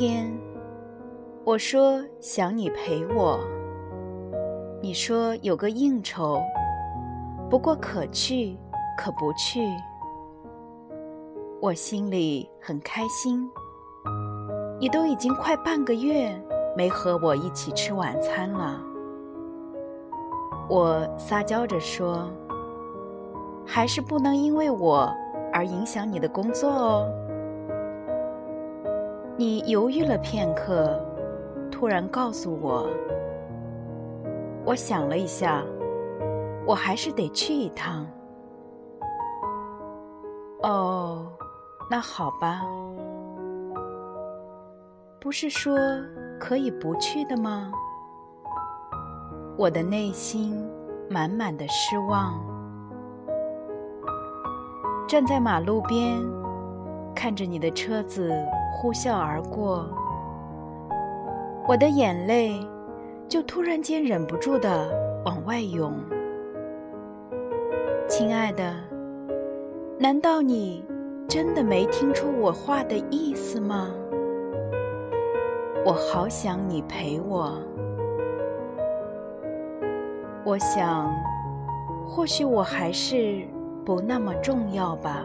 天，我说想你陪我。你说有个应酬，不过可去可不去。我心里很开心。你都已经快半个月没和我一起吃晚餐了。我撒娇着说：“还是不能因为我而影响你的工作哦。”你犹豫了片刻，突然告诉我：“我想了一下，我还是得去一趟。”哦，那好吧。不是说可以不去的吗？我的内心满满的失望，站在马路边，看着你的车子。呼啸而过，我的眼泪就突然间忍不住的往外涌。亲爱的，难道你真的没听出我话的意思吗？我好想你陪我。我想，或许我还是不那么重要吧。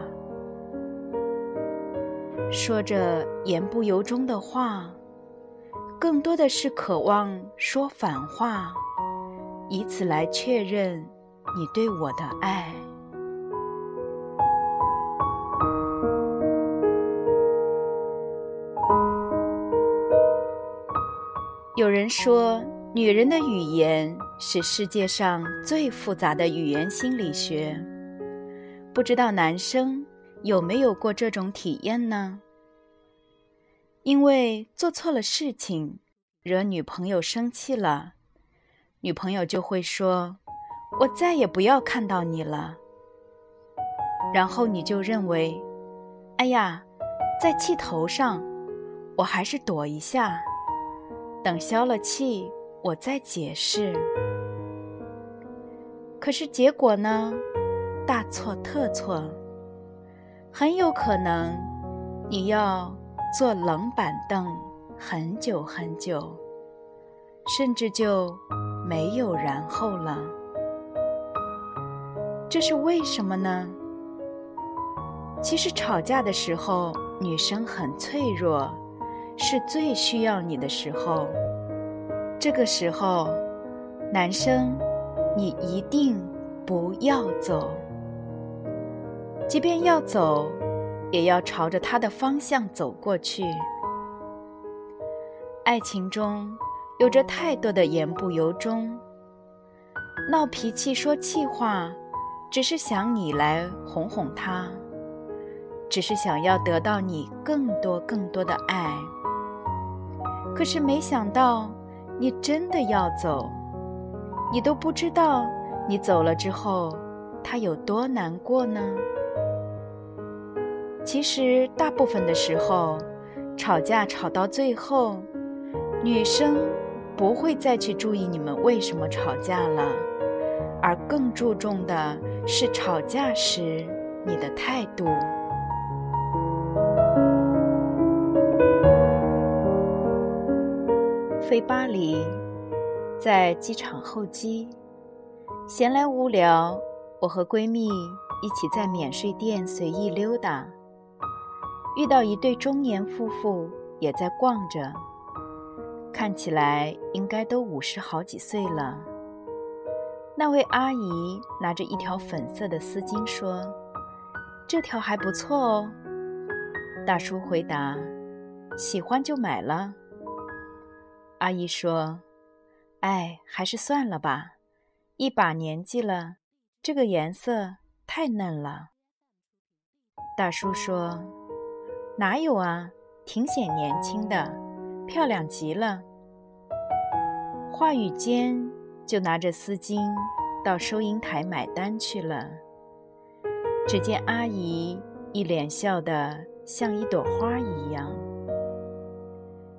说着言不由衷的话，更多的是渴望说反话，以此来确认你对我的爱。有人说，女人的语言是世界上最复杂的语言心理学，不知道男生。有没有过这种体验呢？因为做错了事情，惹女朋友生气了，女朋友就会说：“我再也不要看到你了。”然后你就认为：“哎呀，在气头上，我还是躲一下，等消了气，我再解释。”可是结果呢？大错特错。很有可能，你要坐冷板凳很久很久，甚至就没有然后了。这是为什么呢？其实吵架的时候，女生很脆弱，是最需要你的时候。这个时候，男生，你一定不要走。即便要走，也要朝着他的方向走过去。爱情中有着太多的言不由衷，闹脾气、说气话，只是想你来哄哄他，只是想要得到你更多更多的爱。可是没想到，你真的要走，你都不知道你走了之后，他有多难过呢？其实，大部分的时候，吵架吵到最后，女生不会再去注意你们为什么吵架了，而更注重的是吵架时你的态度。飞巴黎，在机场候机，闲来无聊，我和闺蜜一起在免税店随意溜达。遇到一对中年夫妇也在逛着，看起来应该都五十好几岁了。那位阿姨拿着一条粉色的丝巾说：“这条还不错哦。”大叔回答：“喜欢就买了。”阿姨说：“哎，还是算了吧，一把年纪了，这个颜色太嫩了。”大叔说：“哪有啊，挺显年轻的，漂亮极了。”话语间就拿着丝巾到收银台买单去了。只见阿姨一脸笑得像一朵花一样，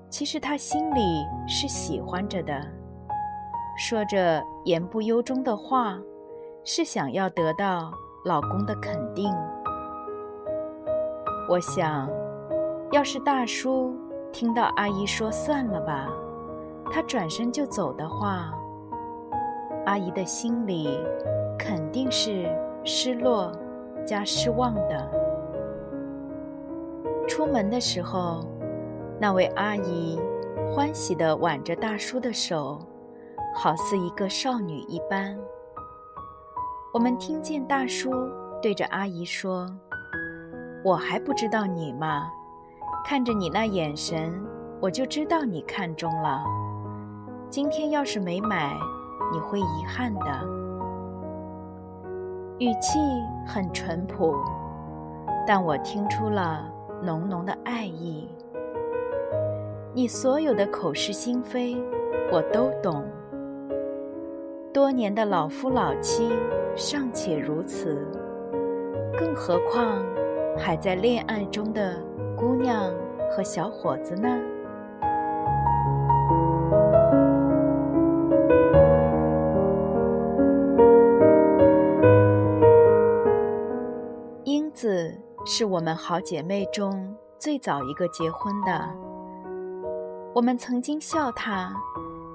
其实她心里是喜欢着的，说着言不由衷的话，是想要得到老公的肯定。我想，要是大叔听到阿姨说“算了吧”，他转身就走的话，阿姨的心里肯定是失落加失望的。出门的时候，那位阿姨欢喜地挽着大叔的手，好似一个少女一般。我们听见大叔对着阿姨说：“我还不知道你吗？看着你那眼神，我就知道你看中了。”今天要是没买，你会遗憾的。语气很淳朴，但我听出了浓浓的爱意。你所有的口是心非，我都懂。多年的老夫老妻尚且如此，更何况还在恋爱中的姑娘和小伙子呢？英子是我们好姐妹中最早一个结婚的。我们曾经笑她，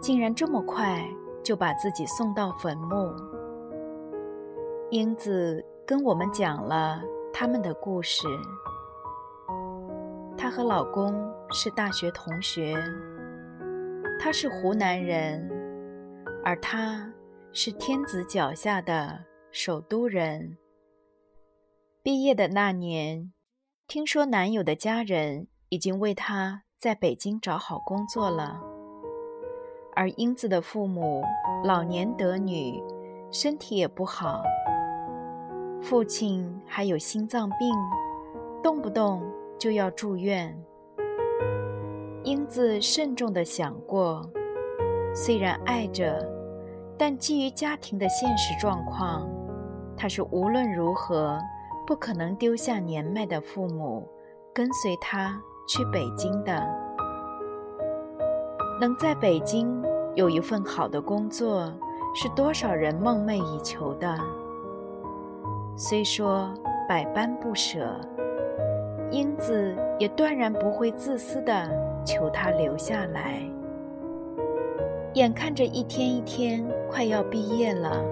竟然这么快就把自己送到坟墓。英子跟我们讲了他们的故事。和老公是大学同学，他是湖南人，而她是天子脚下的首都人。毕业的那年，听说男友的家人已经为他在北京找好工作了，而英子的父母老年得女，身体也不好，父亲还有心脏病，动不动就要住院。英子慎重地想过，虽然爱着，但基于家庭的现实状况，她是无论如何。不可能丢下年迈的父母，跟随他去北京的。能在北京有一份好的工作，是多少人梦寐以求的。虽说百般不舍，英子也断然不会自私的求他留下来。眼看着一天一天快要毕业了，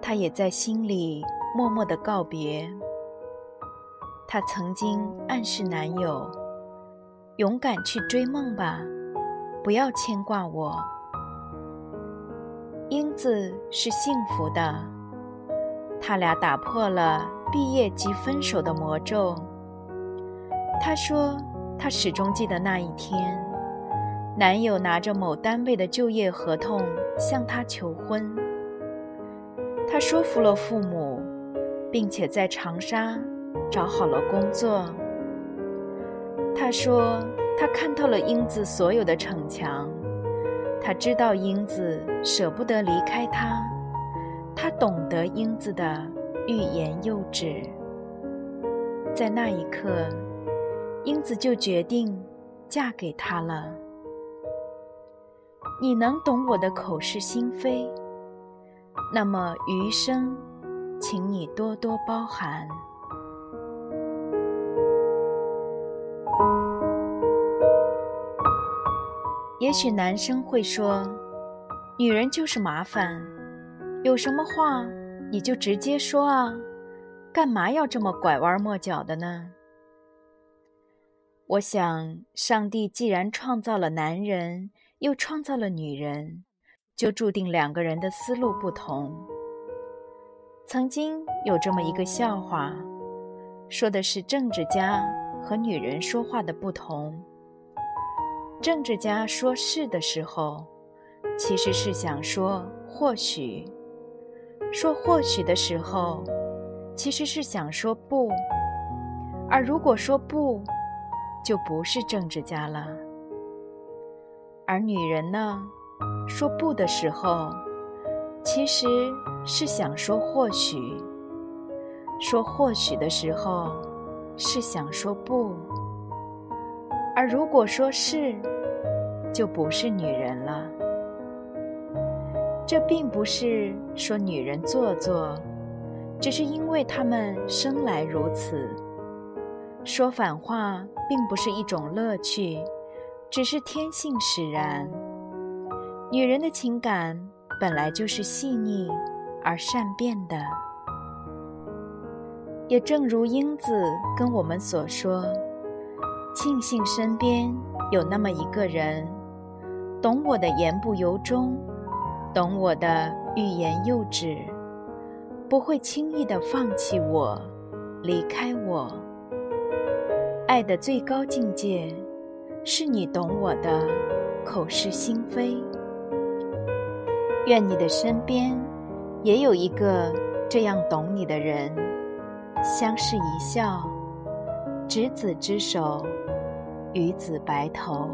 他也在心里。默默的告别。她曾经暗示男友：“勇敢去追梦吧，不要牵挂我。”英子是幸福的，他俩打破了毕业即分手的魔咒。她说：“她始终记得那一天，男友拿着某单位的就业合同向她求婚。她说服了父母。”并且在长沙找好了工作。他说：“他看透了英子所有的逞强，他知道英子舍不得离开他，他懂得英子的欲言又止。在那一刻，英子就决定嫁给他了。你能懂我的口是心非，那么余生。”请你多多包涵。也许男生会说：“女人就是麻烦，有什么话你就直接说啊，干嘛要这么拐弯抹角的呢？”我想，上帝既然创造了男人，又创造了女人，就注定两个人的思路不同。曾经有这么一个笑话，说的是政治家和女人说话的不同。政治家说是的时候，其实是想说或许；说或许的时候，其实是想说不，而如果说不，就不是政治家了。而女人呢，说不的时候，其实是想说或许；说或许的时候，是想说不。而如果说是，就不是女人了。这并不是说女人做作，只是因为她们生来如此。说反话并不是一种乐趣，只是天性使然。女人的情感本来就是细腻而善变的，也正如英子跟我们所说：“庆幸身边有那么一个人，懂我的言不由衷。”懂我的欲言又止，不会轻易的放弃我，离开我。爱的最高境界，是你懂我的口是心非。愿你的身边也有一个这样懂你的人，相视一笑，执子之手，与子白头。